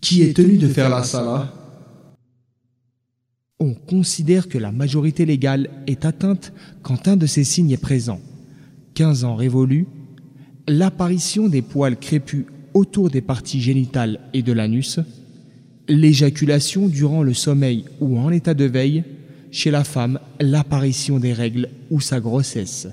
Qui est tenu de faire la salah? On considère que la majorité légale est atteinte quand un de ces signes est présent. 15 ans révolus, l'apparition des poils crépus autour des parties génitales et de l'anus, l'éjaculation durant le sommeil ou en état de veille, chez la femme, l'apparition des règles ou sa grossesse.